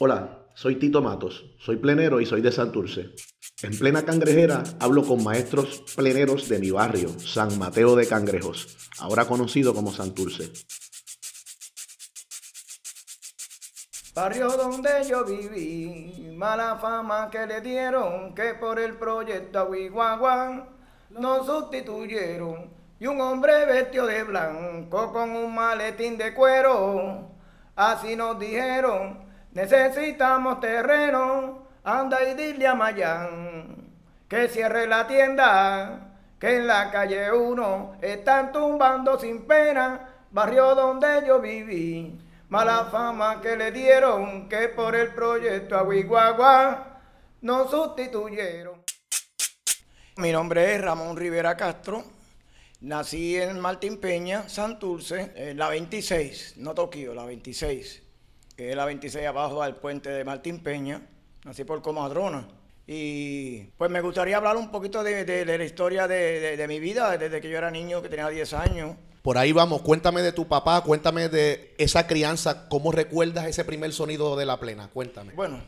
Hola, soy Tito Matos, soy plenero y soy de Santurce. En plena cangrejera hablo con maestros pleneros de mi barrio, San Mateo de Cangrejos, ahora conocido como Santurce. Barrio donde yo viví, mala fama que le dieron, que por el proyecto Aguiguagua nos sustituyeron. Y un hombre vestido de blanco con un maletín de cuero, así nos dijeron, necesitamos terreno, anda y dile a Mayán que cierre la tienda, que en la calle 1 están tumbando sin pena, barrio donde yo viví. Mala fama que le dieron, que por el proyecto Aguiguagua nos sustituyeron. Mi nombre es Ramón Rivera Castro. Nací en Martín Peña, Santurce, en la 26, no Tokio, la 26. Que es la 26 abajo del puente de Martín Peña. Nací por Comadrona. Y pues me gustaría hablar un poquito de, de- de la historia de, de- de mi vida, desde que yo era niño, que tenía 10 años. Por ahí vamos, cuéntame de tu papá, cuéntame de esa crianza, cómo recuerdas ese primer sonido de la plena, cuéntame. Bueno,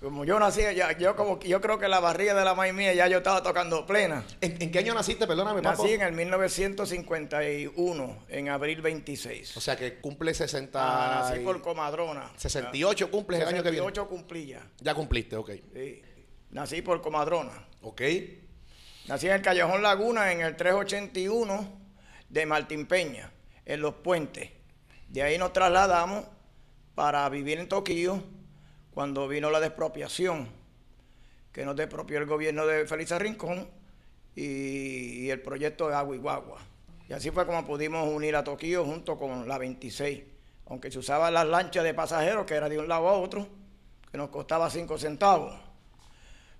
como yo nací, ya, yo como yo creo que la barriga de la maíz mía ya yo estaba tocando plena. ¿En, en qué año naciste? Perdóname, papá. Nací en el 1951, en abril 26. O sea que cumple 60. Ah, nací por comadrona. 68 cumples el año que viene. 68 cumplí ya. Ya cumpliste, ok. sí. Nací por comadrona. Ok. Nací en el Callejón Laguna en el 381 de Martín Peña, en Los Puentes. De ahí nos trasladamos para vivir en Toquillo cuando vino la despropiación, que nos despropió el gobierno de Félix Rincón y, el proyecto de Agua y Guagua. Y así fue como pudimos unir a Toquillo junto con la 26, aunque se usaban las lanchas de pasajeros, que era de un lado a otro, que nos costaba 5 centavos.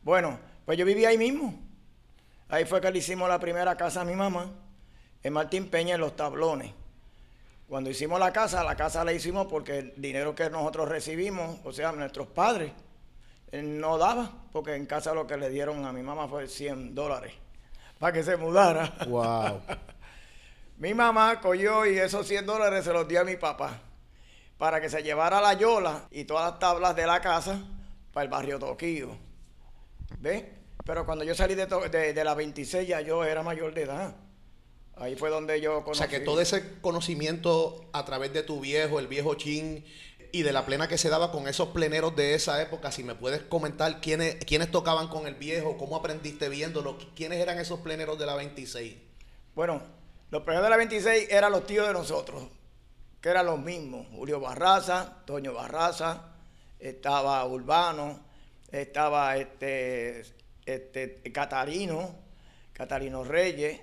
Bueno, pues yo vivía ahí mismo. Ahí fue que le hicimos la primera casa a mi mamá, en Martín Peña, en los tablones. Cuando hicimos la casa, la casa la hicimos porque el dinero que nosotros recibimos, o sea, nuestros padres, eh, no daba, porque en casa lo que le dieron a mi mamá fue 100 dólares para que se mudara. Wow. Mi mamá cogió y esos 100 dólares se los dio a mi papá para que se llevara la yola y todas las tablas de la casa para el barrio Toquillo. ¿Ves? Pero cuando yo salí de, de, de la 26 ya yo era mayor de edad. Ahí fue donde yo O conocí. sea que todo ese conocimiento a través de tu viejo, el viejo Chin, y de la plena que se daba con esos pleneros de esa época, si me puedes comentar quiénes, quiénes tocaban con el viejo, cómo aprendiste viéndolo, quiénes eran esos pleneros de la 26. Bueno, los primeros de la 26 eran los tíos de nosotros, que eran los mismos. Julio Barraza, Toño Barraza, estaba Urbano, estaba este, este Catarino, Catarino Reyes,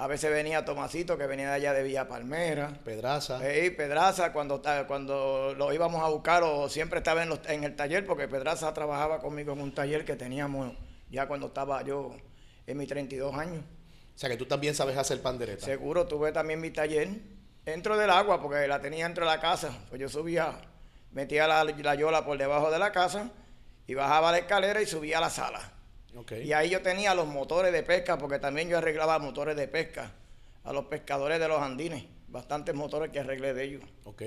a veces venía Tomasito, que venía de allá de Villa Palmera. Pedraza. Sí, Pedraza, cuando, cuando lo íbamos a buscar, o siempre estaba en, los- en el taller, porque Pedraza trabajaba conmigo en un taller que teníamos ya cuando estaba yo en mis 32 años. O sea que tú también sabes hacer pandereta. Seguro, tuve también mi taller dentro del agua, porque la tenía dentro de la casa. Pues yo subía, metía la, la yola por debajo de la casa y bajaba la escalera y subía a la sala. Y ahí yo tenía los motores de pesca, porque también yo arreglaba motores de pesca a los pescadores de los andines. Bastantes motores que arreglé de ellos. Ok.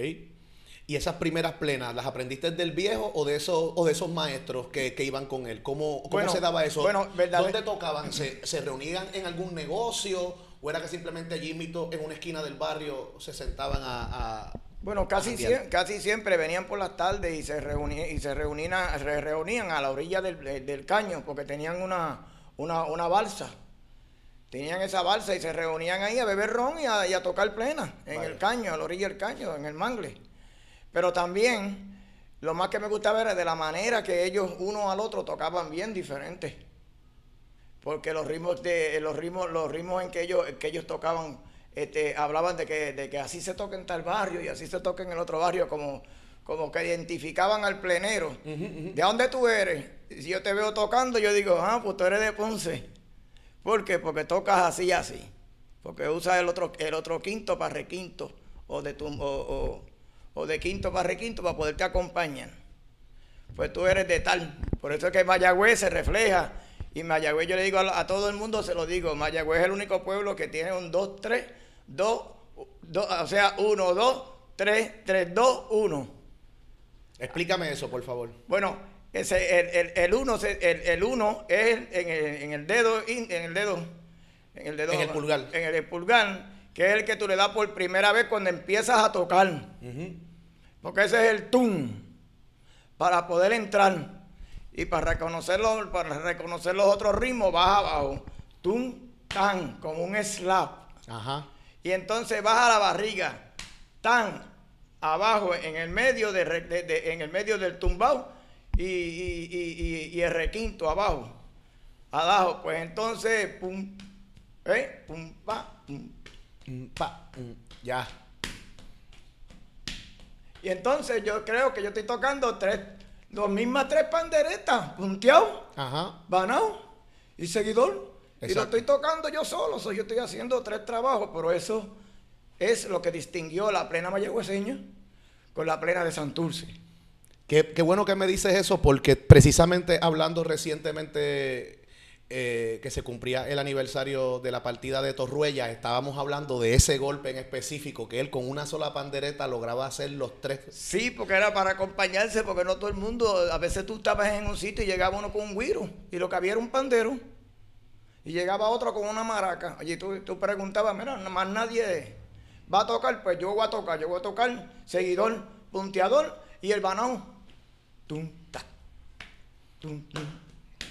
¿Y esas primeras plenas, las aprendiste del viejo o de esos, o de esos maestros que, que iban con él? ¿Cómo, cómo Bueno, se daba eso? bueno, verdad- ¿Dónde tocaban? ¿Se, ¿Se reunían en algún negocio? ¿O era que simplemente allí en una esquina del barrio se sentaban a... a- Bueno, casi, sie- casi siempre venían por las tardes y se reunían, y se reunían, se reunían a la orilla del, del- del caño porque tenían una, una, una balsa. Tenían esa balsa y se reunían ahí a beber ron y a, y a tocar plena en Vale. el caño, a la orilla del caño, en el mangle. Pero también lo más que me gustaba era de la manera que ellos uno al otro tocaban bien diferentes. Porque los ritmos de los ritmos los ritmos en que ellos que ellos tocaban este, hablaban de que, de que así se toca en tal barrio y así se toca en el otro barrio como como que identificaban al plenero. ¿De dónde tú eres? Si yo te veo tocando, yo digo, ah, pues tú eres de Ponce. ¿Por qué? Porque tocas así y así. Porque usas el otro, el otro quinto para requinto. O de, tu, o, o- o de quinto para requinto para poderte acompañar. Pues tú eres de tal. Por eso es que Mayagüez se refleja. Y Mayagüez, yo le digo a, a todo el mundo, se lo digo, Mayagüez es el único pueblo que tiene un 2, 3, 2, o sea, 1, 2, 3, 3, 2, 1. Explícame eso, por favor. Bueno, ese, el, el, el uno, se- el, el uno es en el, en el dedo, en el dedo, en el dedo, En el pulgar. en el, pulgar, que es el que tú le das por primera vez cuando empiezas a tocar, Ujú. porque ese es el tum, para poder entrar y para reconocerlo, para reconocer los otros ritmos vas abajo, tum, tan, como un slap. Ajá. Y entonces baja la barriga, tan abajo, en el medio, de, re- de- de- en el medio del tumbao y, y- y- el requinto abajo. Abajo, pues entonces, pum, ¿eh? Pum, pa, pum. Mm, pa, Ya. Y entonces yo creo que yo estoy tocando tres, las mismas tres panderetas, punteado, Ajá. banao y seguidor. Y lo estoy tocando yo solo, so, yo estoy haciendo tres trabajos, pero eso es lo que distinguió la plena mayagüeseña con la plena de Santurce. Qué, qué bueno que me dices eso porque precisamente hablando recientemente eh, que se cumplía el aniversario de la partida de Torruella, estábamos hablando de ese golpe en específico, que él con una sola pandereta lograba hacer los tres. Sí, porque era para acompañarse, porque no todo el mundo, a veces tú estabas en un sitio y llegaba uno con un guiro, y lo que había era un pandero, y llegaba otro con una maraca. Allí tú, tú preguntabas, mira, más nadie va a tocar, pues yo voy a tocar, yo voy a tocar seguidor, punteador y el banao. Tum, ta, tum, tum.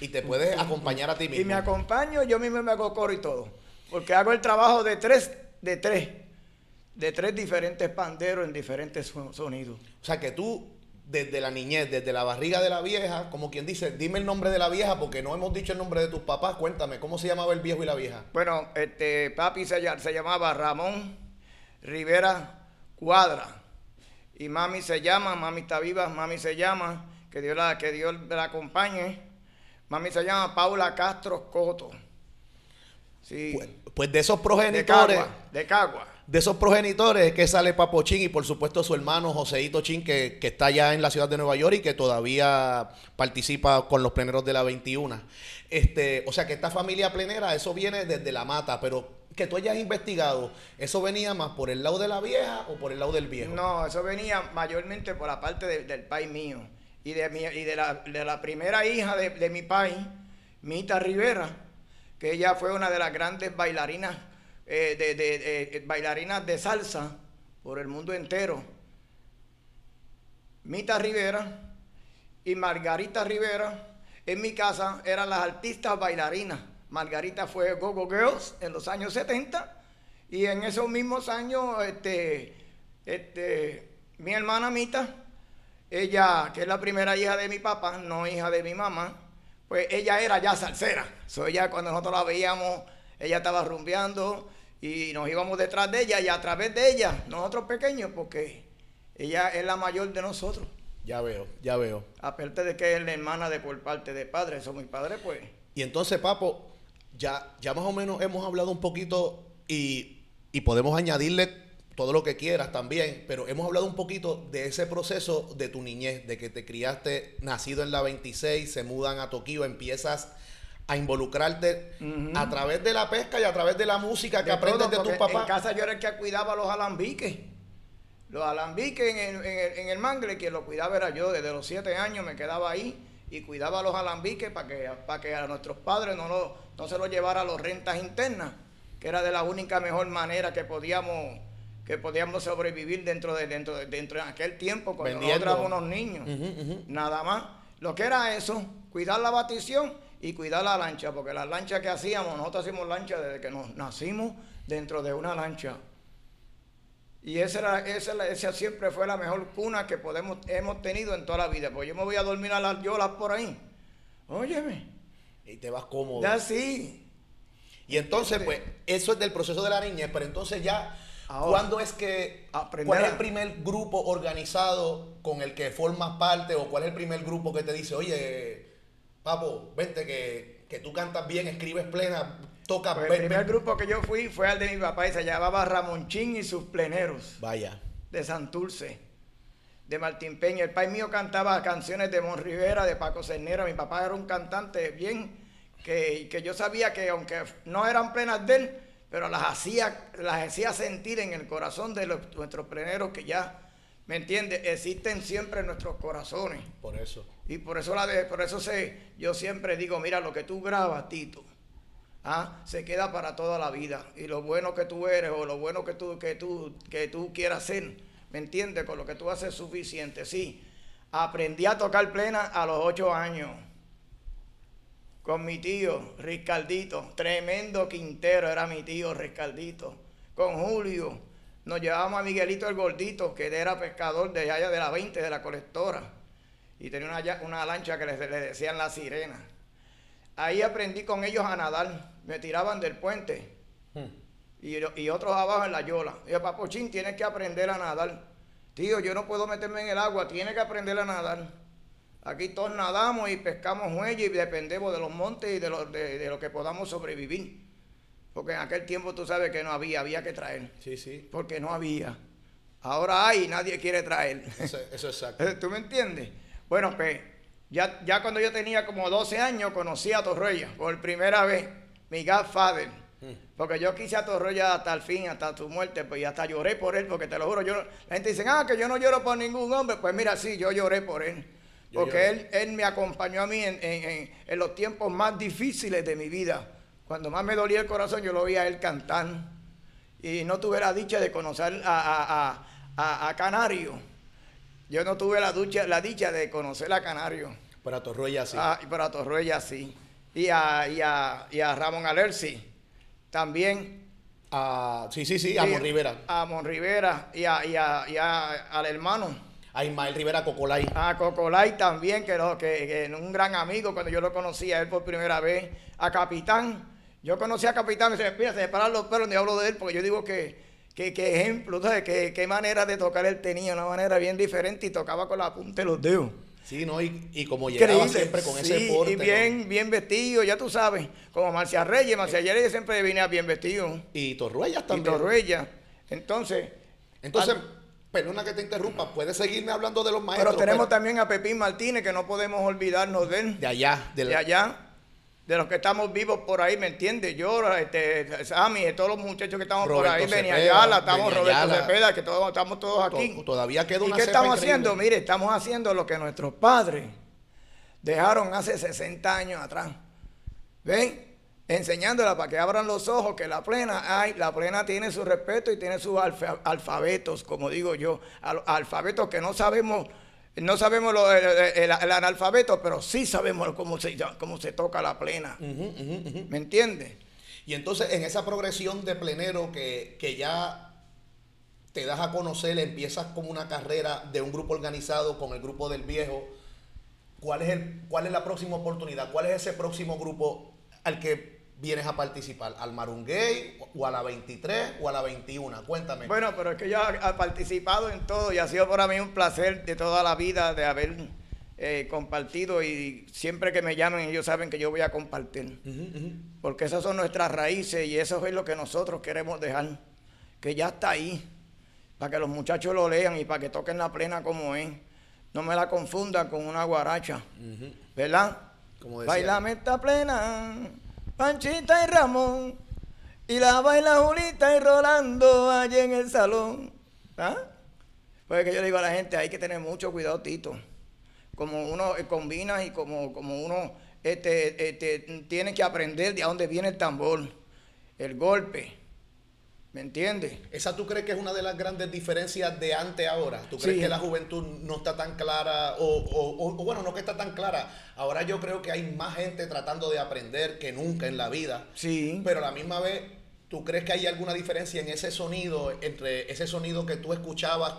Y te puedes acompañar a ti Y me mismo. acompaño, yo mismo me hago coro y todo. Porque hago el trabajo de tres, de tres, de tres diferentes panderos en diferentes so- sonidos. O sea que tú, desde la niñez, desde la barriga de la vieja, como quien dice, dime el nombre de la vieja porque no hemos dicho el nombre de tus papás. Cuéntame, ¿cómo se llamaba el viejo y la vieja? Bueno, este papi se, ll- se llamaba Ramón Rivera Cuadra. Y mami se llama, mami está viva, mami se llama, que Dios la, que Dios la acompañe. Mami se llama Paula Castro Coto. Sí. Pues, pues de esos de progenitores. Cagua, de Cagua. De esos progenitores es que sale Papo Chin y por supuesto su hermano Joseito Chin que, que está allá en la ciudad de Nueva York y que todavía participa con los pleneros de la 21. Este, o sea que esta familia plenera, eso viene desde la mata, pero que tú hayas investigado, ¿eso venía más por el lado de la vieja o por el lado del viejo? No, eso venía mayormente por la parte de- del país mío. Y de, mi, y de, la, de la primera hija de, de mi país, Mita Rivera, que ella fue una de las grandes bailarinas, eh, de, de- de- bailarinas de salsa por el mundo entero. Mita Rivera y Margarita Rivera, en mi casa eran las artistas bailarinas. Margarita fue Gogo Girls en los años 70 y en esos mismos años este, este, mi hermana Mita, ella, que es la primera hija de mi papá, no hija de mi mamá, pues ella era ya salsera. So, ella cuando nosotros la veíamos, ella estaba rumbeando y nos íbamos detrás de ella y a través de ella, nosotros pequeños, porque ella es la mayor de nosotros. Ya veo, ya veo. Aparte de que es la hermana de por parte de padre, eso mi padre pues. Y entonces, Papo, ya, ya más o menos hemos hablado un poquito y, y podemos añadirle todo lo que quieras también, pero hemos hablado un poquito de ese proceso de tu niñez, de que te criaste nacido en la 26, se mudan a Tokio, empiezas a involucrarte a través de la pesca y a través de la música que De aprendes todo, de tus porque En papás. casa yo era el que cuidaba los alambiques. Los alambiques en el, en el- en el mangle, quien lo cuidaba era yo. Desde los siete años me quedaba ahí y cuidaba los alambiques para que, para que a nuestros padres no, lo- no se los llevara a los rentas internas, que era de la única mejor manera que podíamos que podíamos sobrevivir dentro de dentro de, dentro de aquel tiempo cuando Vendiendo. nosotros éramos unos niños. Nada más. Lo que era eso, cuidar la batición y cuidar la lancha, porque las lanchas que hacíamos, nosotros hacíamos lancha desde que nos nacimos dentro de una lancha. Y esa, era, esa, esa siempre fue la mejor cuna que podemos, hemos tenido en toda la vida. Pues yo me voy a dormir a las yolas por ahí. Óyeme, Y te vas cómodo. ya sí. Y entonces, pues, eso es del proceso de la niñez, pero entonces ya, Ahora, ¿cuándo es que, aprender cuál es el primer grupo organizado con el que formas parte o cuál es el primer grupo que te dice, oye, papo, vente que, que tú cantas bien, escribes plena, tocas, Pues el primer ven". grupo que yo fui fue al de mi papá y se llamaba Ramonchín y sus pleneros. Vaya, de Santurce, de Martín Peña. El país mío cantaba canciones de Mon Rivera, de Paco Cernera. Mi papá era un cantante bien que, que yo sabía que aunque no eran plenas de él, pero las hacía, las hacía sentir en el corazón de los- nuestros pleneros que ya ¿Me entiendes? Existen siempre en nuestros corazones. Por eso. Y por eso, la de, por eso sé, yo siempre digo, mira, lo que tú grabas, Tito, ¿ah? se queda para toda la vida. Y lo bueno que tú eres o lo bueno que tú, que tú, que tú quieras ser, ¿me entiendes? Con lo que tú haces es suficiente. Sí, aprendí a tocar plena a los ocho años. Con mi tío, Ricardito. Tremendo Quintero era mi tío, Ricardito. Con Julio. Nos llevábamos a Miguelito el Gordito, que era pescador de allá de la 20, de la colectora y tenía una, una lancha que le, decían la sirena. Ahí aprendí con ellos a nadar, me tiraban del puente hmm. y, y, otros abajo en la yola. Y yo, Papochín, tienes que aprender a nadar. Tío, yo no puedo meterme en el agua, tienes que aprender a nadar. Aquí todos nadamos y pescamos huellas y dependemos de los montes y de lo, de, lo que podamos sobrevivir. Porque en aquel tiempo tú sabes que no había, había que traer. Sí, sí. Porque no había. Ahora hay y nadie quiere traer. Eso, eso es exacto. ¿Tú me entiendes? Bueno, pues ya, ya cuando yo tenía como 12 años conocí a Torreya por primera vez, mi godfather. Hmm. Porque yo quise a Torreya hasta el fin, hasta su muerte, pues y hasta lloré por él, porque te lo juro, yo, la gente dice, ah, que yo no lloro por ningún hombre. Pues mira, sí, yo lloré por él. porque él, él me acompañó a mí en, en, en, los tiempos más difíciles de mi vida. Cuando más me dolía el corazón, yo lo veía a él cantar. Y no tuve la dicha de conocer a, a, a Canario yo no tuve la, ducha, la dicha de conocer a Canario. Para Torruella sí. Ah, y para Torruella sí. Y a, y a, y a Ramón Alerci también. Ah, sí, sí, sí, a Mon Rivera. A Mon Rivera y, a, y, a, y a, al hermano. A Ismael Rivera Cocolay. A Cocolay también, que, lo, que, que un gran amigo cuando yo lo conocí a él por primera vez. A Capitán. Yo conocí a Capitán, y se me se paran los pelos, ni hablo de él, porque yo digo que qué, ejemplo, ¿sabes? Qué, qué manera de tocar él tenía, una manera bien diferente y tocaba con la punta de los dedos. Sí, ¿no? Y, como llegaba siempre con ese porte. Y bien, bien vestido, ya tú sabes. Como Marcia Reyes, Marcia Reyes siempre venía bien vestido. Y Torruellas también. Y Torruellas. Entonces. Entonces, perdona que te interrumpa, puedes seguirme hablando de los maestros. Pero tenemos también a Pepín Martínez, que no podemos olvidarnos de él. De allá. De, de allá de los que estamos vivos por ahí, ¿me entiendes? Yo, este, Sammy, todos los muchachos que estamos por ahí, Beni Ayala, estamos Roberto Cepeda, que todos, estamos todos aquí. Todavía queda una ¿Y qué estamos haciendo? Mire, estamos haciendo lo que nuestros padres dejaron hace 60 años atrás. ¿Ven? Enseñándola para que abran los ojos, que la plena hay, la plena tiene su respeto y tiene sus alfabetos, como digo yo, alfabetos que no sabemos no sabemos lo, el, analfabeto, pero sí sabemos cómo se, cómo se toca la plena. ¿Me entiendes? Y entonces en esa progresión de plenero que, que ya te das a conocer, empiezas como una carrera de un grupo organizado con el grupo del viejo. ¿Cuál es, el, ¿Cuál es la próxima oportunidad? ¿Cuál es ese próximo grupo al que vienes a participar? ¿Al Marungay o a la 23 o a la 21? Cuéntame. Bueno, pero es que yo he participado en todo y ha sido para mí un placer de toda la vida de haber eh, compartido y siempre que me llamen ellos saben que yo voy a compartir. Porque esas son nuestras raíces y eso es lo que nosotros queremos dejar. Que ya está ahí. Para que los muchachos lo lean y para que toquen la plena como es. No me la confundan con una guaracha. ¿Verdad? Como Bailame esta plena Panchita y Ramón, y la baila Julita y Rolando allí en el salón. ¿Ah? Pues que yo digo a la gente, hay que tener mucho cuidado, Tito. Como uno eh, combina y como, como uno este, este, tiene que aprender de dónde viene el tambor, el golpe. ¿Me entiendes? ¿Esa tú crees que es una de las grandes diferencias de antes a ahora? ¿Tú crees que la juventud no está tan clara? O, bueno, no que está tan clara. Ahora yo creo que hay más gente tratando de aprender que nunca en la vida. Sí. Pero a la misma vez, ¿tú crees que hay alguna diferencia en ese sonido, entre ese sonido que tú escuchabas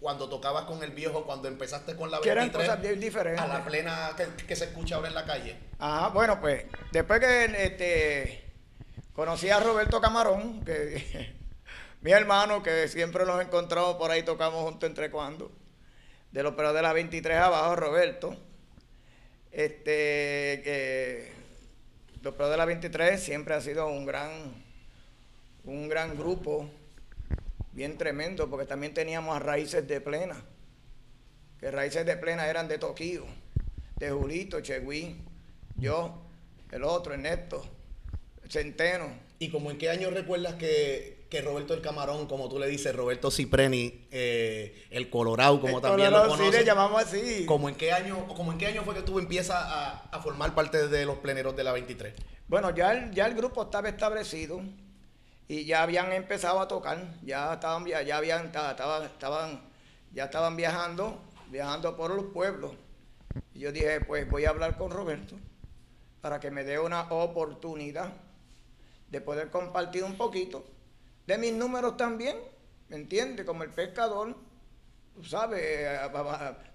cuando tocabas con el viejo, cuando empezaste con la 23, eran cosas bien diferentes. A la plena que, se escucha ahora en la calle. Ajá, bueno, pues después que este Conocí a Roberto Camarón, que mi hermano, que siempre nos encontramos por ahí, tocamos juntos entre cuando. De los de la 23 abajo, Roberto. Este, que los de la 23 siempre ha sido un gran, un gran grupo, bien tremendo, porque también teníamos a Raíces de Plena, que Raíces de Plena eran de Toquío, de Julito, Chegüí, yo, el otro, Ernesto Centeno. ¿Y como en qué año recuerdas que, que Roberto el Camarón, como tú le dices, Roberto Cipreni, eh, el Colorado, como El también Colorado, lo sí, conoces. le llamamos así. ¿Cómo en qué año, como en qué año fue que tú empiezas a, a formar parte de los pleneros de la 23? Bueno, ya el, ya el grupo estaba establecido y ya habían empezado a tocar, ya estaban, via- ya habían, ta- estaban, estaban, ya estaban viajando, viajando por los pueblos. Y yo dije, pues voy a hablar con Roberto para que me dé una oportunidad de poder compartir un poquito. De mis números también, ¿me entiendes? Como el pescador, sabes, eh,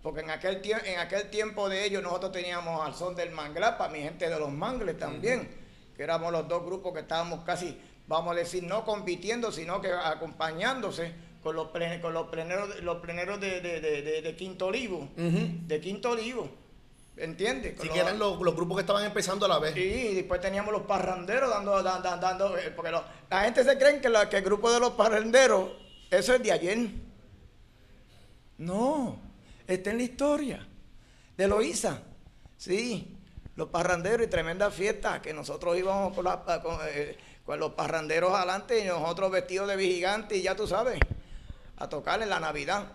porque en aquel, tie- en aquel tiempo de ellos nosotros teníamos al son del manglar, para mi gente de los mangles también, que éramos los dos grupos que estábamos casi, vamos a decir, no compitiendo, sino que acompañándose con los, con los pleneros, los pleneros de, de- de- de- de Quinto Olivo, de Quinto Olivo, ¿entiendes? Sí, los- que eran los, los grupos que estaban empezando a la vez. Y después teníamos los parranderos dando, dan- dan- dando, eh, porque lo- la gente se cree que, la- que el grupo de los parranderos, eso es de ayer. No, está en la historia de Loíza. Sí, los parranderos y tremendas fiestas que nosotros íbamos con, la- con, eh, con los parranderos adelante y nosotros vestidos de vigilantes y ya tú sabes, a tocar en la Navidad.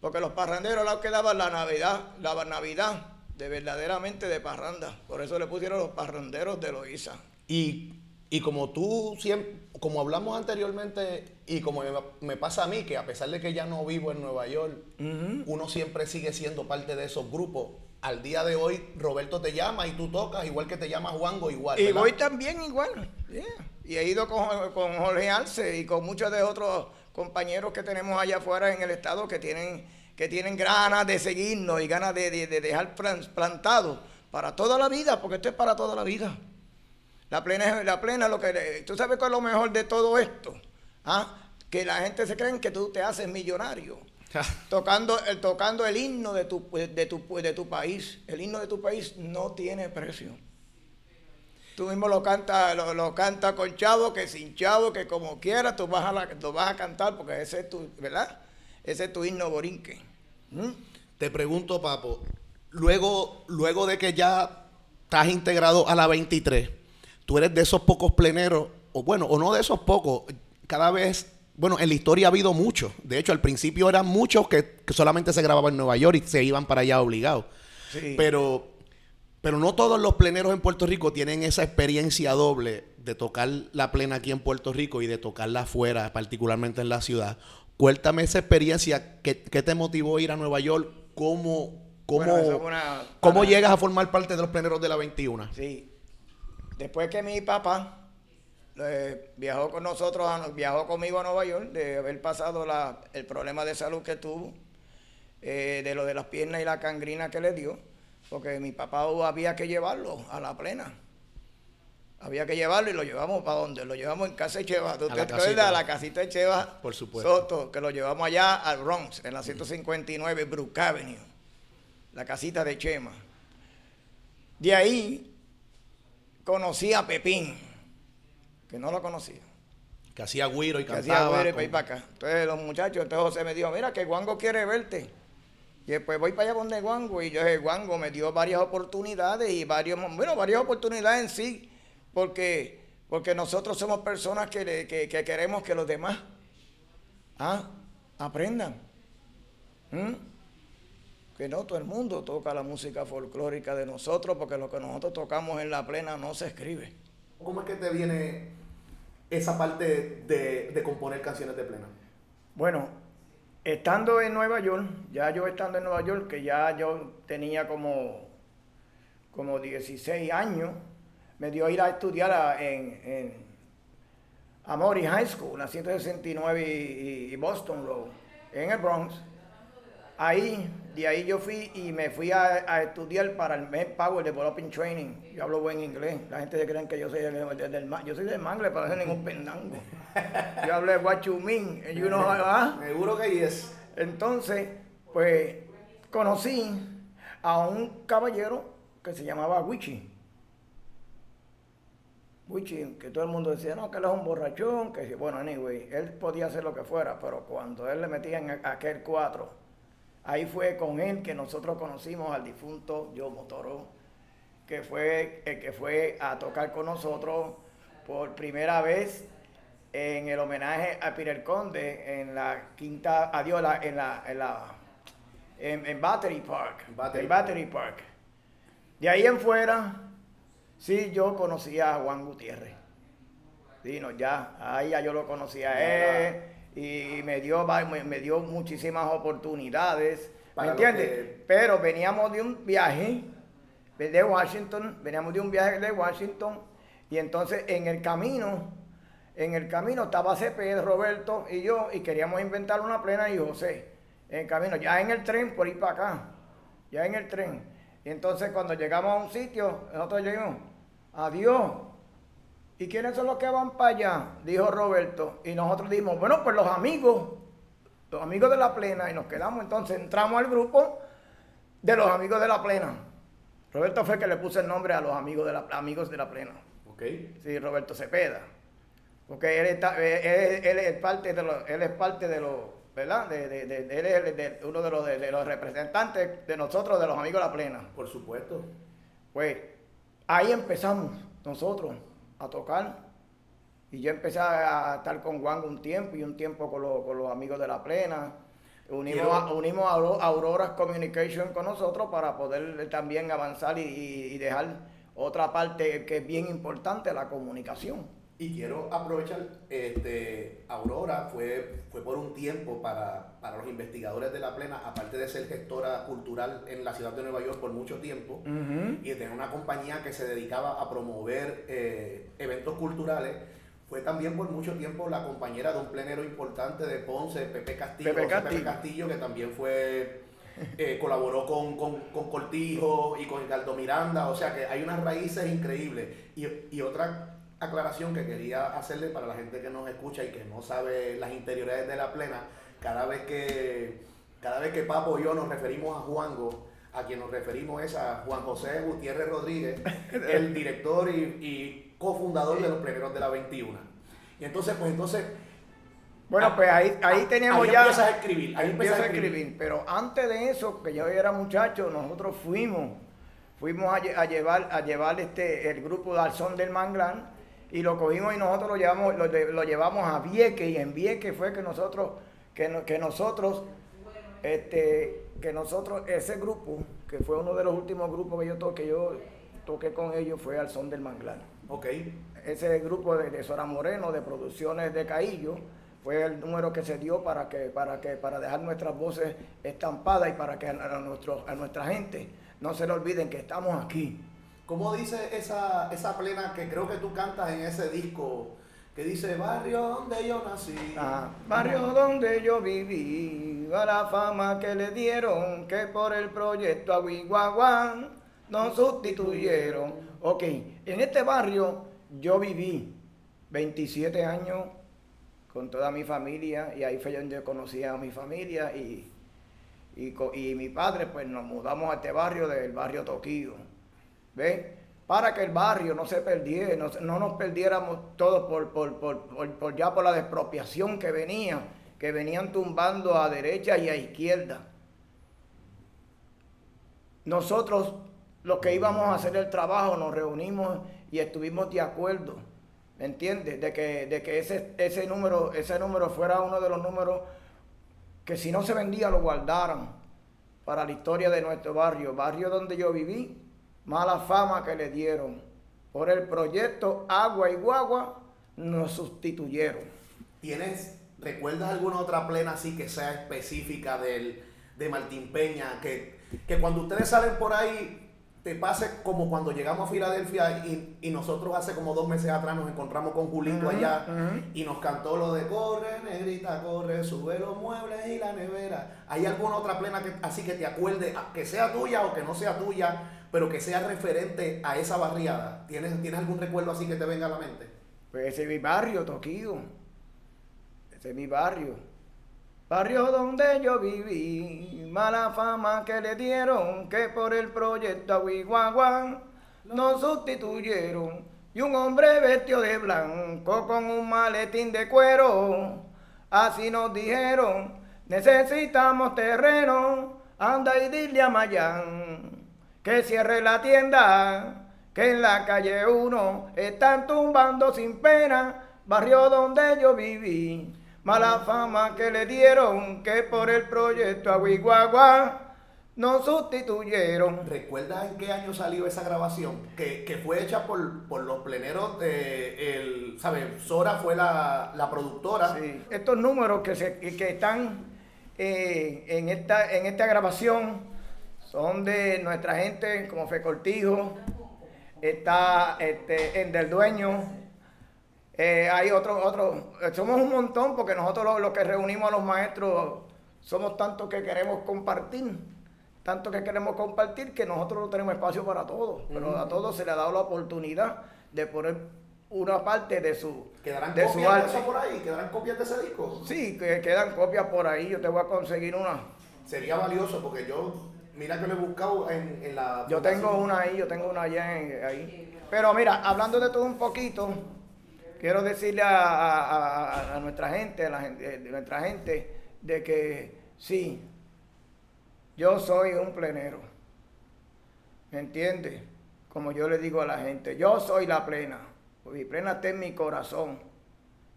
Porque los parranderos los que daban la Navidad, la Navidad de verdaderamente de parranda. Por eso le pusieron los parranderos de Loíza. Y, y como tú siempre, como hablamos anteriormente, y como me, me pasa a mí, que a pesar de que ya no vivo en Nueva York, uno siempre sigue siendo parte de esos grupos. Al día de hoy, Roberto te llama y tú tocas, igual que te llama Juango, igual. Y ¿verdad? voy también igual. yeah. Y he ido con, con Jorge Arce y con muchos de otros compañeros que tenemos allá afuera en el estado que tienen, que tienen ganas de seguirnos y ganas de, de- de dejar plan- plantado para toda la vida, porque esto es para toda la vida. La plena, la plena, lo que tú sabes cuál es lo mejor de todo esto, ¿Ah? que la gente se cree que tú te haces millonario tocando el tocando el himno de tu de tu de tu país. El himno de tu país no tiene precio. Tú mismo lo canta, lo, lo canta con chavo, que sin chavo, que como quieras, tú vas a la- lo vas a cantar porque ese es tu, ¿verdad? Ese es tu himno borinque. ¿Mm? Te pregunto, Papo, luego, luego de que ya estás integrado a la 23, tú eres de esos pocos pleneros, o bueno, o no de esos pocos, cada vez, bueno, en la historia ha habido muchos. De hecho, al principio eran muchos que, que solamente se grababan en Nueva York y se iban para allá obligados. Sí. Pero, pero no todos los pleneros en Puerto Rico tienen esa experiencia doble de tocar la plena aquí en Puerto Rico y de tocarla afuera, particularmente en la ciudad. Cuéntame esa experiencia, ¿qué, qué te motivó a ir a Nueva York? ¿Cómo, cómo, Bueno, una- cómo para- llegas a formar parte de los pleneros de la 21? Sí. Después que mi papá eh, viajó con nosotros, a- viajó conmigo a Nueva York, de haber pasado la- el problema de salud que tuvo, eh, de lo de las piernas y la cangrina que le dio, porque mi papá había que llevarlo a la plena. Había que llevarlo y lo llevamos para dónde? Lo llevamos en casa de Cheva. ¿Tú A te acuerdas? A la casita de Cheva. Por supuesto. Soto, que lo llevamos allá al Bronx, en la 159 Brook Avenue. La casita de Chema. De ahí conocí a Pepín, que no lo conocía. Que hacía guiro y Que hacía güero y con- para acá. Entonces los muchachos, entonces José me dijo, mira que Guango quiere verte. Y después voy para allá donde Guango. Y yo dije, Guango me dio varias oportunidades y varios, bueno, varias oportunidades en sí, porque, porque nosotros somos personas que, le- que, que queremos que los demás ah, aprendan. ¿Mm? Que no todo el mundo toca la música folclórica de nosotros, porque lo que nosotros tocamos en la plena no se escribe. ¿Cómo es que te viene esa parte de, de componer canciones de plena? Bueno, estando en Nueva York, ya yo estando en Nueva York, que ya yo tenía como, como 16 años, me dio a ir a estudiar a- en, en Amory High School, la 169 y, y Boston Road, en el Bronx. Ahí, de ahí yo fui y me fui a, a estudiar para el Med Power Developing Training. Yo hablo buen inglés. La gente se cree que yo soy del, del, del yo soy del mangle, no soy ningún pendango. Yo hablo de what you mean, you know ah. Seguro que es. Entonces, pues conocí a un caballero que se llamaba Wichi. Wichi, que todo el mundo decía, no, que él es un borrachón, que bueno, anyway, él podía hacer lo que fuera, pero cuando él le metía en aquel cuatro, ahí fue con él que nosotros conocimos al difunto Joe Motoro, que fue el que fue a tocar con nosotros por primera vez en el homenaje a Peter Conde en la quinta Adiola en la en la en, en Battery Park, Battery Battery Park. De ahí en fuera, sí, yo conocía a Juan Gutiérrez. Sí, no, ya, ahí ya yo lo conocía a él y me dio, me, me dio muchísimas oportunidades, ¿me entiendes? que- Pero veníamos de un viaje de Washington, veníamos de un viaje de Washington y entonces en el camino, en el camino estaba Cepeda, Roberto y yo y queríamos inventar una plena y José. En el camino, ya en el tren por ir para acá, ya en el tren. Y entonces cuando llegamos a un sitio, nosotros llegamos, adiós. ¿Y quiénes son los que van para allá? Dijo Roberto. Y nosotros dijimos, bueno, pues los amigos, los amigos de la plena. Y nos quedamos, entonces entramos al grupo de los amigos de la plena. Roberto fue el que le puso el nombre a los amigos de la, amigos de la plena. Ok. Sí, Roberto Cepeda. Porque él, está, él, él- él es parte de los, él es parte de los, ¿verdad? De, de- de- él es de- uno de los, de, los representantes de nosotros, de los amigos de la plena. Por supuesto. Pues ahí empezamos nosotros a tocar. Y yo empecé a estar con Juan un tiempo y un tiempo con, los- con los amigos de la plena. Unimos, a, unimos a Auro- Auroras Communication con nosotros para poder también avanzar y, y- y dejar otra parte que es bien importante, la comunicación. Y quiero aprovechar, este, Aurora fue, fue por un tiempo para, para los investigadores de la plena, aparte de ser gestora cultural en la ciudad de Nueva York por mucho tiempo, y de tener una compañía que se dedicaba a promover eh, eventos culturales, fue también por mucho tiempo la compañera de un plenero importante de Ponce, Pepe Castillo, Pepe Castillo. Castillo, que también fue eh, colaboró con, con, con Cortijo y con Ricardo Miranda, o sea que hay unas raíces increíbles. Y, y otra aclaración que quería hacerle para la gente que nos escucha y que no sabe las interioridades de la plena, cada vez que, cada vez que Papo y yo nos referimos a Juango, a quien nos referimos es a Juan José Gutiérrez Rodríguez, el director y, y cofundador de los pleneros de la 21. Y entonces, pues entonces... Bueno, pues ahí, ahí teníamos ahí ya... empiezas a escribir, ahí empiezas a escribir. Pero antes de eso, que yo era muchacho, nosotros fuimos, fuimos a, lle- a llevar, a llevar este, el grupo de Alzón del Manglar y lo cogimos y nosotros lo llevamos, lo, lo llevamos a Vieques y en Vieques fue que nosotros, que, no- que nosotros, este, que nosotros, ese grupo, que fue uno de los últimos grupos que yo toqué, yo toqué con ellos, fue Alzón del Manglar Ok, ese grupo de, de Sora Moreno de producciones de Caillo fue el número que se dio para que para que para dejar nuestras voces estampadas y para que a, a nuestro- a nuestra gente no se le olviden que estamos aquí. ¿Cómo dice esa, esa plena que creo que tú cantas en ese disco? Que dice, barrio donde yo nací. Ah, barrio donde yo viví, a la fama que le dieron, que por el proyecto Aguiguaguán nos sustituyeron. Ok, en este barrio yo viví 27 años con toda mi familia y ahí fue donde conocí a mi familia y, y, y mi padre pues nos mudamos a este barrio del barrio Toquillo. ¿Ves? Para que el barrio no se perdiera, no, no nos perdiéramos todos por, por, por, por- por ya por la despropiación que venía, que venían tumbando a derecha y a izquierda. Nosotros, los que íbamos a hacer el trabajo, nos reunimos y estuvimos de acuerdo, ¿me entiendes? De que, de que ese, ese, número, ese número fuera uno de los números que si no se vendía lo guardaran para la historia de nuestro barrio, barrio donde yo viví, mala fama que le dieron. Por el proyecto Agua y Guagua nos sustituyeron. ¿Tienes, recuerdas alguna otra plena así que sea específica del, de Martín Peña? Que, que cuando ustedes salen por ahí, te pase como cuando llegamos a Filadelfia y, y nosotros hace como dos meses atrás nos encontramos con Julito allá y nos cantó lo de corre, negrita, corre, sube los muebles y la nevera. ¿Hay alguna otra plena que, así que te acuerde, que sea tuya o que no sea tuya, pero que sea referente a esa barriada? ¿Tienes, ¿Tienes algún recuerdo así que te venga a la mente? Pues ese es mi barrio, Toquillo. Ese es mi barrio. Barrio donde yo viví, mala fama que le dieron, que por el proyecto Aguiguaguán nos sustituyeron. Y un hombre vestido de blanco con un maletín de cuero, así nos dijeron, necesitamos terreno, anda y dile a Mayán que cierre la tienda, que en la calle 1 están tumbando sin pena barrio donde yo viví. Mala fama que le dieron, que por el proyecto Aguiguagua nos sustituyeron. ¿Recuerdas en qué año salió esa grabación? Que, fue hecha por, por, los pleneros de, el, ¿sabes? Sora fue la, productora. Sí, estos números que, se, que están eh, en, esta, en esta grabación son de nuestra gente, como Fe Cortijo, está este, en Del Dueño, eh, hay otro, otro, somos un montón porque nosotros los, que reunimos a los maestros somos tantos que queremos compartir, tanto que queremos compartir que nosotros no tenemos espacio para todos, pero a todos se le ha dado la oportunidad de poner una parte de su ¿Quedarán de copias de eso por ahí? ¿Quedarán copias de ese disco? Sí, que quedan copias por ahí, yo te voy a conseguir una. Sería valioso porque yo, mira que lo he buscado en, la... Yo tengo una ahí, yo tengo una allá ahí. Pero mira, hablando de todo un poquito, quiero decirle a, nuestra gente, a la gente, de nuestra gente, de que sí, yo soy un plenero. ¿Me entiende? Como yo le digo a la gente, yo soy la plena. Mi plena está en mi corazón.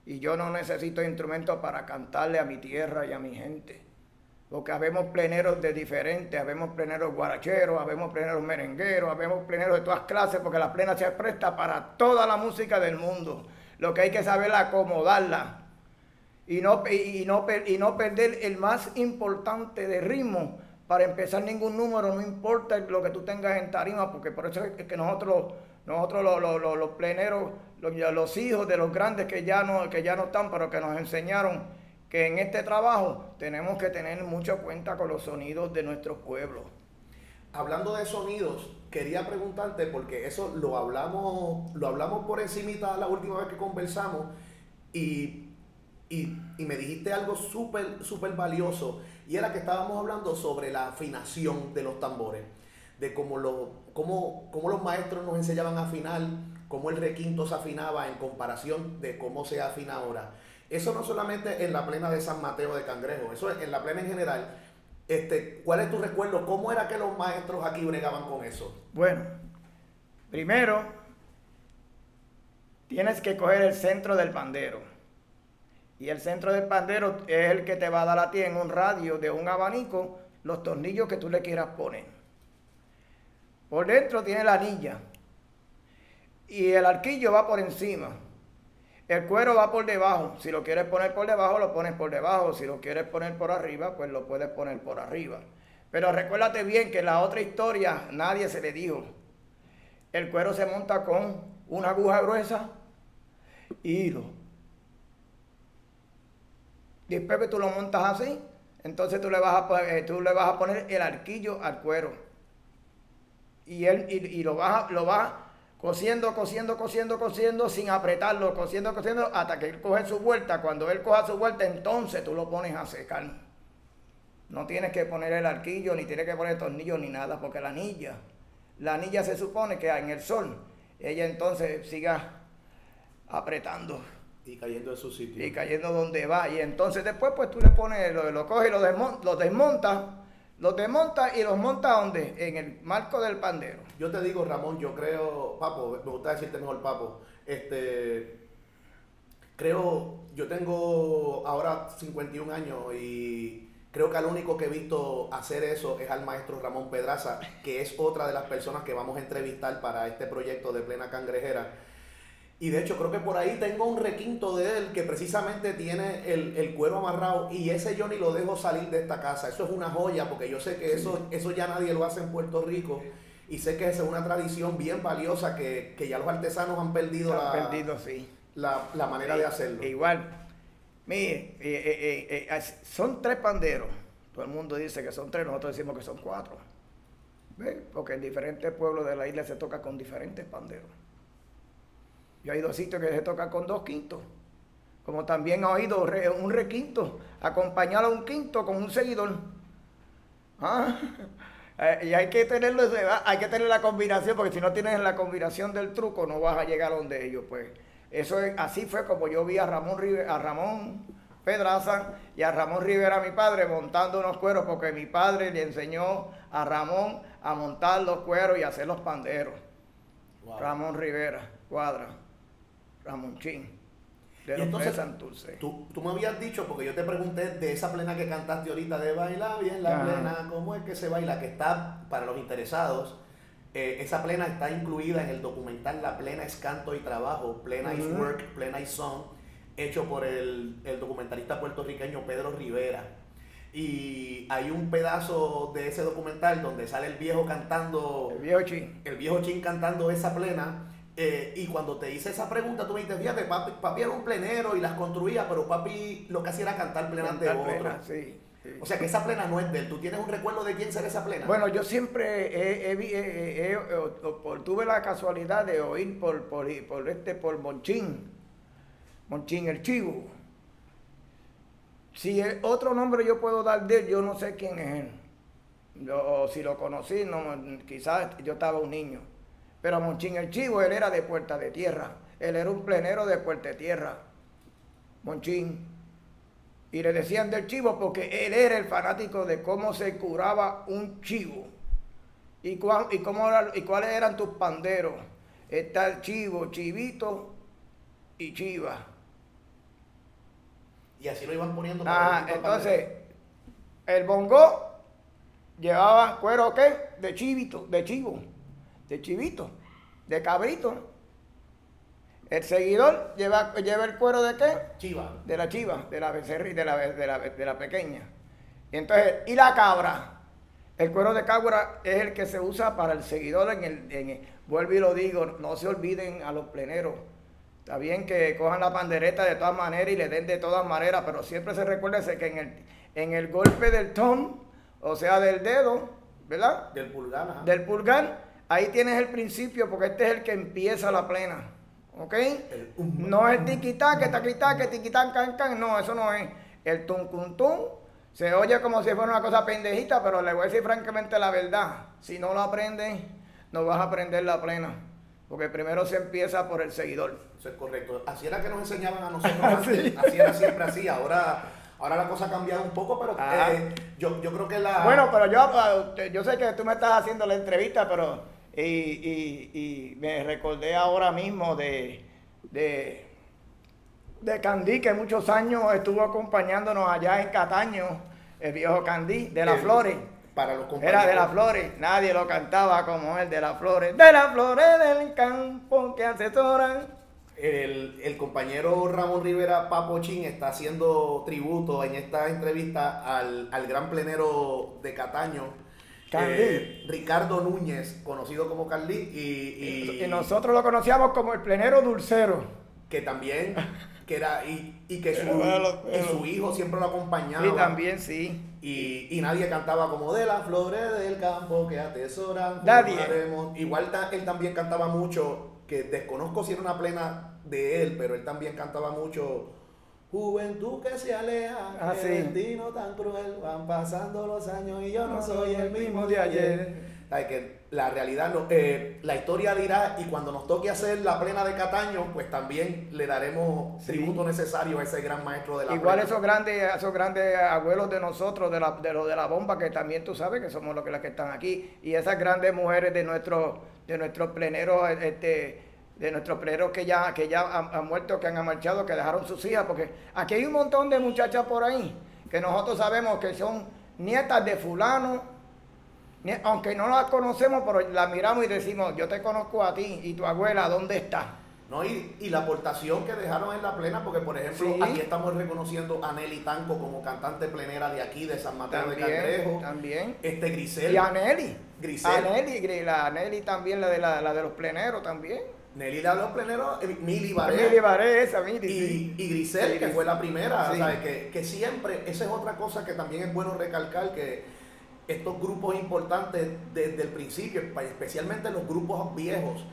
Y yo no necesito instrumentos para cantarle a mi tierra y a mi gente. Porque habemos pleneros de diferentes, habemos pleneros guaracheros, habemos pleneros merengueros, habemos pleneros de todas clases, porque la plena se presta para toda la música del mundo. Lo que hay que saber es acomodarla y no, y, no, y no perder el más importante de ritmo para empezar ningún número, no importa lo que tú tengas en tarima, porque por eso es que nosotros, nosotros los, los, pleneros, los, hijos de los grandes que ya, no, que ya no están, pero que nos enseñaron que en este trabajo tenemos que tener mucha cuenta con los sonidos de nuestros pueblos. Hablando de sonidos, quería preguntarte, porque eso lo hablamos, lo hablamos por encimita la última vez que conversamos, y, y, me dijiste algo súper, súper valioso, y era que estábamos hablando sobre la afinación de los tambores, de cómo, lo, cómo, cómo los maestros nos enseñaban a afinar, cómo el requinto se afinaba en comparación de cómo se afina ahora. Eso no solamente en la plena de San Mateo de Cangrejo, eso es en la plena en general este, ¿Cuál es tu recuerdo? ¿Cómo era que los maestros aquí bregaban con eso? Bueno, primero tienes que coger el centro del pandero. Y el centro del pandero es el que te va a dar a ti en un radio de un abanico los tornillos que tú le quieras poner. Por dentro tiene la anilla. Y el arquillo va por encima. El cuero va por debajo. Si lo quieres poner por debajo, lo pones por debajo. Si lo quieres poner por arriba, pues lo puedes poner por arriba. Pero recuérdate bien que la otra historia nadie se le dijo. El cuero se monta con una aguja gruesa y hilo. Después tú lo montas así, entonces tú le vas a, eh, tú le vas a poner el arquillo al cuero. Y, él, y, lo vas, lo cosiendo, cosiendo, cosiendo, cosiendo, sin apretarlo, cosiendo, cosiendo, hasta que él coge su vuelta. Cuando él coja su vuelta, entonces tú lo pones a secar. No tienes que poner el arquillo, ni tienes que poner tornillo, ni nada, porque la anilla, la anilla se supone que en el sol, ella entonces siga apretando. Y cayendo en su sitio. Y cayendo donde va. Y entonces después, pues tú le pones, lo, lo coges y lo, desmontas, lo desmontas los desmonta y los monta ¿dónde? En el marco del pandero. Yo te digo, Ramón, yo creo, Papo, me gusta decirte mejor, Papo, este, creo, yo tengo ahora 51 años y creo que al único que he visto hacer eso es al maestro Ramón Pedraza, que es otra de las personas que vamos a entrevistar para este proyecto de Plena Cangrejera y de hecho creo que por ahí tengo un requinto de él que precisamente tiene el, cuero amarrado y ese yo ni lo dejo salir de esta casa. Eso es una joya porque yo sé que eso, eso ya nadie lo hace en Puerto Rico y sé que esa es una tradición bien valiosa que, ya los artesanos han perdido, la, perdido sí. la, manera de hacerlo. Igual, mire, eh, eh, eh, son tres panderos. Todo el mundo dice que son tres, nosotros decimos que son cuatro. Porque en diferentes pueblos de la isla se toca con diferentes panderos. Yo he a sitios que se toca con dos quintos. Como también he oído un requinto, acompañar a un quinto con un seguidor. ¿Ah? Eh, y hay que tenerlo, hay que tener la combinación, porque si no tienes la combinación del truco, no vas a llegar a donde ellos, pues. Eso es, así fue como yo vi a Ramón a Ramón Pedraza y a Ramón Rivera, mi padre, montando unos cueros, porque mi padre le enseñó a Ramón a montar los cueros y hacer los panderos. Ramón Rivera, cuadra. Ramonchín. de Y entonces, Santurce. Tú, tú me habías dicho, porque yo te pregunté de esa plena que cantaste ahorita de Baila bien la Ajá. plena, ¿cómo es que se baila? Que está, para los interesados, eh, esa plena está incluida en el documental La Plena es Canto y Trabajo, Plena is. Work, Plena is Song, hecho por el, el documentalista puertorriqueño Pedro Rivera. Y hay un pedazo de ese documental donde sale el viejo cantando El viejo chin. el viejo Chin cantando esa plena. Eh, y cuando te hice esa pregunta, tú me dijiste, fíjate, papi, papi era un plenero y las construía, pero papi lo que hacía era cantar plenas de Cantar otro. plena, sí, sí. O sea que esa plena no es de él. ¿Tú tienes un recuerdo de quién será esa plena? Bueno, yo siempre he- he he- tuve la casualidad de oír por, por, por este, por Monchín, Monchín el Chivo. Si el otro nombre yo puedo dar de él, yo no sé quién es él. Yo, si lo conocí, no, quizás yo estaba un niño. Pero Monchín el Chivo, él era de Puerta de Tierra. Él era un plenero de Puerta de Tierra. Monchín. Y le decían del chivo porque él era el fanático de cómo se curaba un chivo. ¿Y, cuál, y, cómo era- y cuáles eran tus panderos? Está el chivo, chivito y chiva. y así lo iban poniendo. Ah, entonces, el bongo llevaba cuero qué? De chivito, de chivo, de chivito, de cabrito. El seguidor lleva, lleva el cuero de qué? Chiva. de la chiva, de la becerri, de la, de la, de la pequeña. Y entonces, y la cabra. El cuero de cabra es el que se usa para el seguidor en el, en el- vuelvo y lo digo, no se olviden a los pleneros. Está bien que cojan la pandereta de todas maneras y le den de todas maneras, pero siempre se recuerde que en el, en el golpe del tom, o sea, del dedo, ¿verdad? Del pulgar. ajá. Del pulgar, ahí tienes el principio, porque este es el que empieza la plena. ¿Ok? El um. No es tiquitaque, taquitaque, tiquitán, can, can. No, eso no es. El tuncuntún se oye como si fuera una cosa pendejita, pero le voy a decir francamente la verdad. Si no lo aprendes, no vas a aprender la plena. Porque primero se empieza por el seguidor. Eso es correcto. Así era que nos enseñaban a nosotros antes. Así era siempre así. Ahora, ahora la cosa ha cambiado un poco, pero eh, yo, yo creo que la. Bueno, pero yo, ah, yo sé que tú me estás haciendo la entrevista, pero y, y- y me recordé ahora mismo de, de, de Candí, que muchos años estuvo acompañándonos allá en Cataño, el viejo Candí, de las el- Flores. Para los compañeros. Era de las flores, nadie lo cantaba como él, de las flores, de las flores del campo que asesoran. El, el compañero Ramón Rivera Papochín está haciendo tributo en esta entrevista al, al gran plenero de Cataño. Eh, Ricardo Núñez, conocido como Carlí, y, y- Y nosotros lo conocíamos como el plenero dulcero. que también, que era, y, y que su, Pero bueno, y pero- su hijo siempre lo acompañaba. Sí, también sí. Y, y nadie cantaba como de las flores del campo que atesoran. Nadie. formaremos". Igual ta- él también cantaba mucho, que desconozco si era una plena de él, pero él también cantaba mucho. Juventud que se aleja, Ah, sí. destino tan cruel, van pasando los años y yo no soy el mismo de ayer. Ay, que la realidad, no, eh, la historia dirá, y cuando nos toque hacer la plena de Cataño, pues también le daremos Sí. tributo necesario a ese gran maestro de la Igual plena. esos grandes, esos grandes abuelos de nosotros, de, la, de los de la bomba, que también tú sabes que somos los que, las que están aquí, y esas grandes mujeres de nuestros de nuestros pleneros, este, de nuestros pleneros que ya, que ya han, han muerto, que han marchado, que dejaron sus hijas, porque aquí hay un montón de muchachas por ahí que nosotros sabemos que son nietas de fulano, aunque no las conocemos, pero las miramos y decimos, yo te conozco a ti y tu abuela, ¿dónde está? ¿no? Y, y la aportación que dejaron en la plena, porque por ejemplo, Sí. aquí estamos reconociendo a Nelly Tanco como cantante plenera de aquí, de San Mateo de También, Cangrejo. también. Este Grisel. Y a Nelly. Grisel. A Nelly, la Nelly también, la de, la, la de los pleneros también. Nelly de los pleneros, eh, Mili Baré. Nelly Baré, esa, Mili. Y, y Grisel, Sí, que fue la primera, sí. ¿sabes? Que, que siempre, esa es otra cosa que también es bueno recalcar, que estos grupos importantes desde el principio, especialmente los grupos viejos,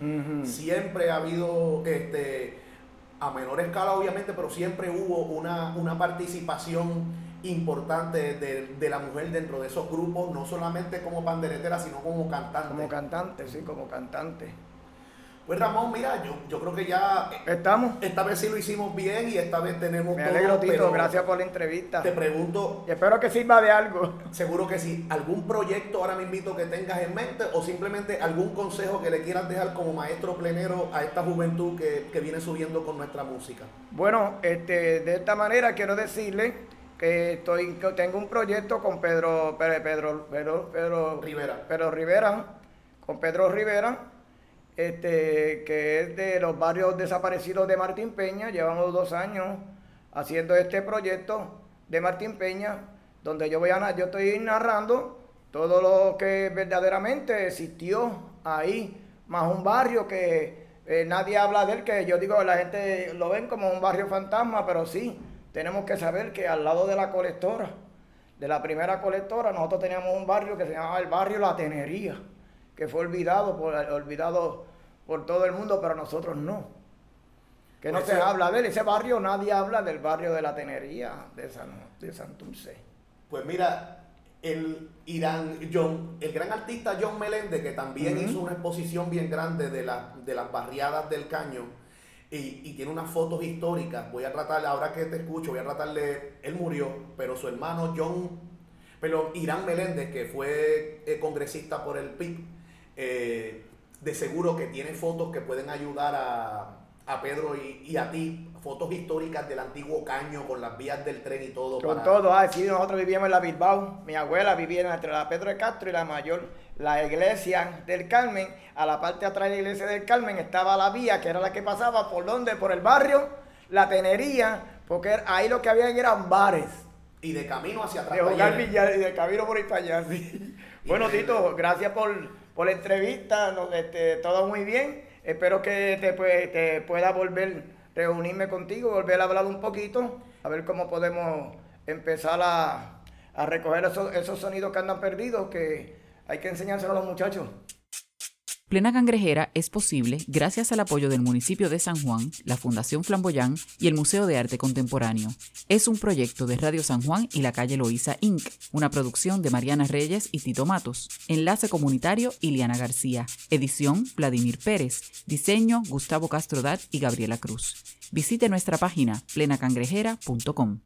siempre ha habido, este, a menor escala obviamente, pero siempre hubo una, una participación importante de, de la mujer dentro de esos grupos, no solamente como panderetera, sino como cantante. Como cantante, sí, como cantante. Pues Ramón, mira, yo, yo creo que ya estamos. Esta vez sí lo hicimos bien y esta vez tenemos Me alegro, Tito, gracias por la entrevista. Te pregunto. Y espero que sirva de algo. Seguro que sí. ¿Algún proyecto ahora mismo que tengas en mente o simplemente algún consejo que le quieras dejar como maestro plenero a esta juventud que, que viene subiendo con nuestra música? Bueno, este, de esta manera quiero decirle que estoy que tengo un proyecto con Pedro Pedro Pedro Pedro Rivera. Pedro Rivera, con Pedro Rivera este, que es de los barrios desaparecidos de Martín Peña. Llevamos dos años haciendo este proyecto de Martín Peña, donde yo, voy a, yo estoy narrando todo lo que verdaderamente existió ahí, más un barrio que eh, nadie habla de él, que yo digo, la gente lo ven como un barrio fantasma, pero sí, tenemos que saber que al lado de la colectora, de la primera colectora, nosotros teníamos un barrio que se llamaba el barrio La Tenería que fue olvidado por, olvidado por todo el mundo, pero nosotros no. Que no pues se habla de él. Ese barrio, nadie habla del barrio de la Tenería de, San, de Santurce. Pues mira, el Irán, John, el gran artista John Meléndez, que también hizo una exposición bien grande de, la, de las barriadas del caño y, y, tiene unas fotos históricas. Voy a tratar, ahora que te escucho, voy a tratarle, él murió, pero su hermano John, pero Irán Meléndez, que fue eh, congresista por el PIB, eh, de seguro que tiene fotos que pueden ayudar a, Pedro y, a ti, fotos históricas del antiguo caño con las vías del tren y todo. Con todo, ah, sí, nosotros vivíamos en la Bilbao, mi abuela vivía entre la Pedro de Castro y la Mayor, la iglesia del Carmen, a la parte atrás de la iglesia del Carmen estaba la vía, que era la que pasaba por donde, por el barrio, la tenería, porque ahí lo que había eran bares. Y de camino hacia atrás. De jugar billar y de camino por ahí para allá, Bueno, Tito, gracias por por la entrevista, este, todo muy bien. Espero que te, te pueda volver, reunirme contigo, volver a hablar un poquito, a ver cómo podemos empezar a, recoger esos, esos sonidos que andan perdidos, que hay que enseñárselo a los muchachos. Plena Cangrejera es posible gracias al apoyo del municipio de San Juan, la Fundación Flamboyán y el Museo de Arte Contemporáneo. Es un proyecto de Radio San Juan y la calle Loíza Inc., una producción de Mariana Reyes y Tito Matos. Enlace comunitario Iliana García. Edición Vladimir Pérez. Diseño Gustavo Castrodat y Gabriela Cruz. Visite nuestra página plenacangrejera.com.